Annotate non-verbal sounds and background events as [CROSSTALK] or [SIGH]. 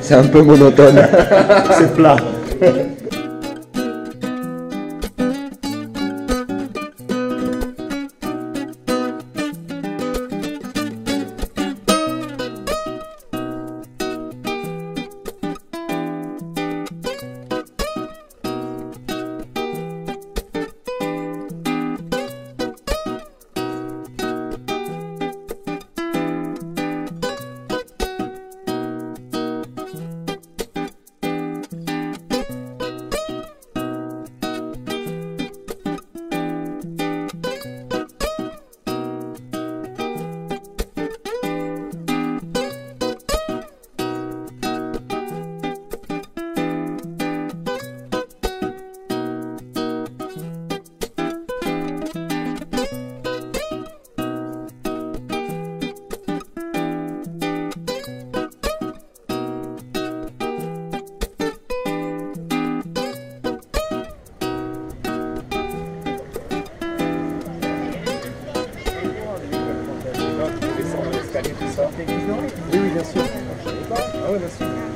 C'est un, peu monotone. [LAUGHS] [LAUGHS] C'est plat. all the best.